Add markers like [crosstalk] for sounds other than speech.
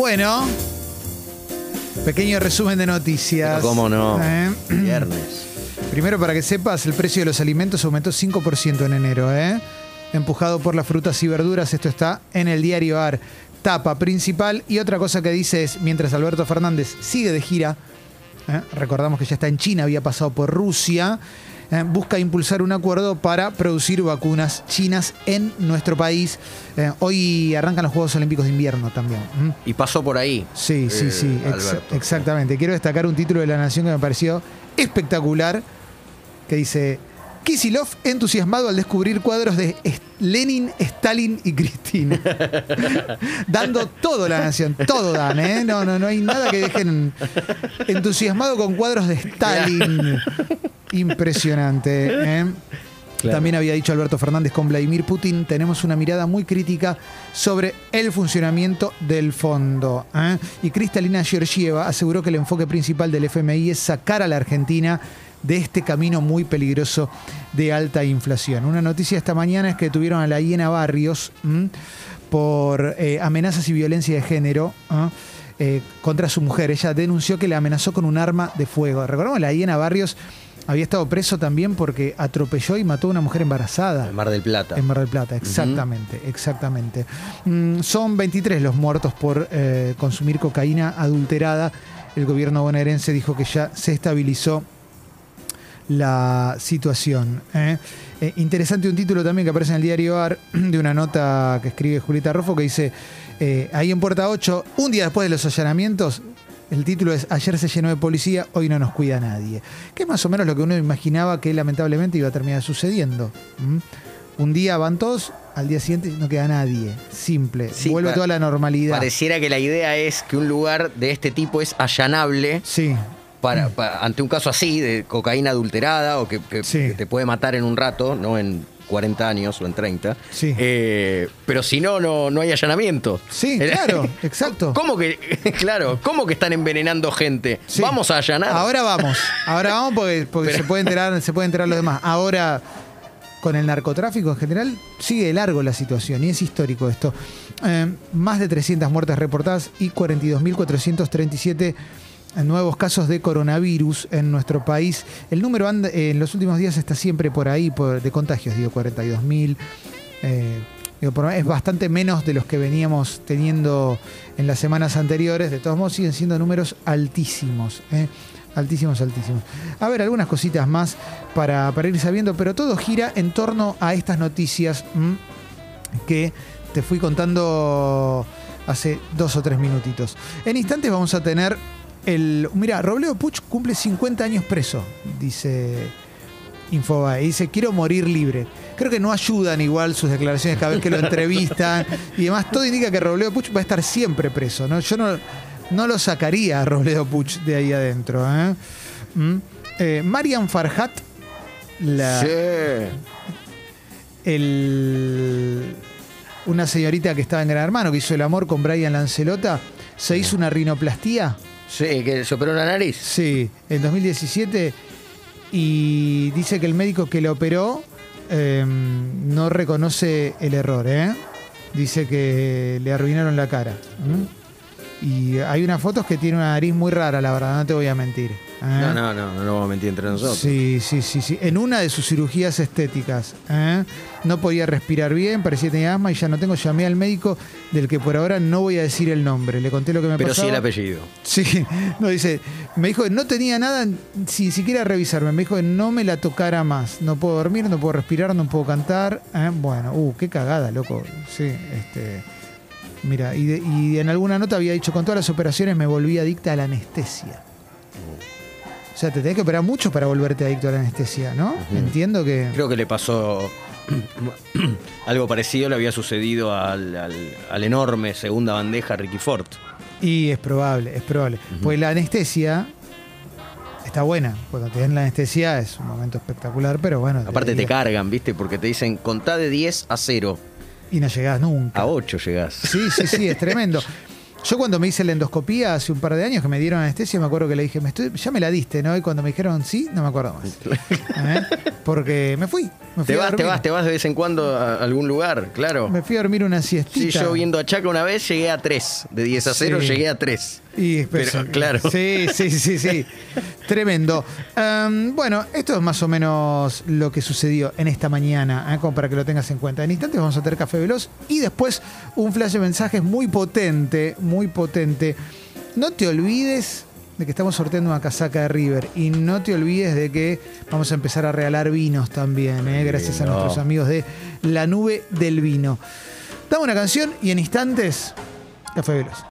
Bueno, pequeño resumen de noticias. ¿Cómo no? Eh, Viernes. Primero, para que sepas, el precio de los alimentos aumentó 5% en enero, ¿eh? Empujado por las frutas y verduras, esto está en el diario AR. Tapa principal y otra cosa que dice es, mientras Alberto Fernández sigue de gira, ¿eh? recordamos que ya está en China, había pasado por Rusia, ¿eh? busca impulsar un acuerdo para producir vacunas chinas en nuestro país. Eh, hoy arrancan los Juegos Olímpicos de Invierno también. Y pasó por ahí. Sí, sí, eh, sí, ex- exactamente. Quiero destacar un título de La Nación que me pareció espectacular, que dice, Kisilov entusiasmado al descubrir cuadros de Lenin, Stalin y Cristina. [laughs] Dando todo La Nación, todo dan, ¿eh? No, no, no hay nada que dejen entusiasmado con cuadros de Stalin. Impresionante, ¿eh? Claro. También había dicho Alberto Fernández con Vladimir Putin, tenemos una mirada muy crítica sobre el funcionamiento del fondo. ¿eh? Y Cristalina Georgieva aseguró que el enfoque principal del FMI es sacar a la Argentina de este camino muy peligroso de alta inflación. Una noticia esta mañana es que tuvieron a la hiena Barrios ¿m? por eh, amenazas y violencia de género. ¿ah? eh, contra su mujer. Ella denunció que le amenazó con un arma de fuego. Recordamos, la hiena Barrios había estado preso también porque atropelló y mató a una mujer embarazada. El Mar del Plata. En Mar del Plata, exactamente, exactamente. Mm, son 23 los muertos por eh, consumir cocaína adulterada. El gobierno bonaerense dijo que ya se estabilizó la situación. ¿eh? Eh, interesante un título también que aparece en el diario AR [clears throat] de una nota que escribe Julieta Rofo que dice, eh, ahí en Puerta 8, un día después de los allanamientos, el título es Ayer se llenó de policía, hoy no nos cuida nadie. Que es más o menos lo que uno imaginaba que lamentablemente iba a terminar sucediendo. Un día van todos, al día siguiente no queda nadie. Simple. Sí, Vuelve toda la normalidad. Pareciera que la idea es que un lugar de este tipo es allanable Sí, para, pa- ante un caso así de cocaína adulterada o que, que- Sí. que te puede matar en un rato, no en 40 años o en 30. Sí. Eh, pero si no, no, no hay allanamiento. Sí, [laughs] claro, [laughs] exacto. ¿Cómo que, [laughs] claro, cómo que están envenenando gente? Sí. Vamos a allanar. Ahora vamos, ahora vamos porque, porque Pero- se puede enterar, se puede enterar los demás. Ahora, con el narcotráfico en general, sigue de largo la situación y es histórico esto. Eh, más de 300 muertes reportadas y 42.437 nuevos casos de coronavirus en nuestro país. El número eh, en los últimos días está siempre por ahí, de contagios, digo, 42.000. Eh, digo, por- es bastante menos de los que veníamos teniendo en las semanas anteriores. De todos modos, siguen siendo números altísimos. ¿eh? Altísimos, altísimos. A ver, algunas cositas más para, para ir sabiendo, pero todo gira en torno a estas noticias ¿m? que te fui contando hace dos o tres minutitos. En instantes vamos a tener el. Mira, Robledo Puch cumple 50 años preso, dice Infobae. Dice, quiero morir libre. Creo que no ayudan igual sus declaraciones cada vez que lo entrevistan [laughs] y demás. Todo indica que Robledo Puch va a estar siempre preso. ¿no? Yo no, no lo sacaría a Robledo Puch de ahí adentro. ¿eh? ¿Mm? Eh, Marian Farhat, la, Sí. el- una señorita que estaba en Gran Hermano, que hizo el amor con Brian Lancelota, se hizo una rinoplastía. Sí, que se operó la nariz. Sí, en 2017 y dice que el médico que le operó eh, no reconoce el error, ¿eh? Dice que le arruinaron la cara. Y hay unas fotos que tiene una nariz muy rara, la verdad, no te voy a mentir. ¿eh? No, no, no, no lo vamos a mentir entre nosotros. Sí, sí, sí, sí. En una de sus cirugías estéticas. ¿eh? No podía respirar bien, parecía que tenía asma y ya no tengo. Llamé al médico del que por ahora no voy a decir el nombre. Le conté lo que me Pero sí el apellido. Sí, no dice, me dijo que no tenía nada sin siquiera revisarme, me dijo que no me la tocara más, no puedo dormir, no puedo respirar, no puedo cantar, ¿eh? bueno, uh, qué cagada, loco, sí, este, mira, y, de- y en alguna nota había dicho, con todas las operaciones me volví adicta a la anestesia. O sea, te tenés que operar mucho para volverte adicto a la anestesia, ¿no? Entiendo que... Creo que le pasó [clears throat] algo parecido, le había sucedido al, al- al enorme segunda bandeja Ricky Ford. Y es probable, es probable. Pues la anestesia está buena. Cuando te den la anestesia es un momento espectacular, pero bueno. Aparte te debería- cargan, ¿viste? Porque te dicen contá de 10 a 0. Y no llegás nunca. A 8 llegás. Sí, sí, sí, es tremendo. Yo cuando me hice la endoscopía hace un par de años que me dieron anestesia, me acuerdo que le dije, me estoy, ya me la diste, ¿no? Y cuando me dijeron sí, no me acuerdo más. [laughs] ¿Eh? Porque me fui. Me fui Te a vas, te vas, te vas de vez en cuando a algún lugar, claro. Me fui a dormir una Sí, siestita. yo viendo a Chaca una vez llegué a 3. De 10 a 0 Sí. llegué a 3. Y Pero, claro. [laughs] Sí, sí, sí, sí. Tremendo. Em, bueno, esto es más o menos lo que sucedió en esta mañana, ¿eh? como para que lo tengas en cuenta. En instantes vamos a tener café veloz y después un flash de mensajes muy potente, muy potente. No te olvides de que estamos sorteando una casaca de River y no te olvides de que vamos a empezar a regalar vinos también, ¿eh? gracias a nuestros amigos de La Nube del Vino. Dame una canción y en instantes, café veloz.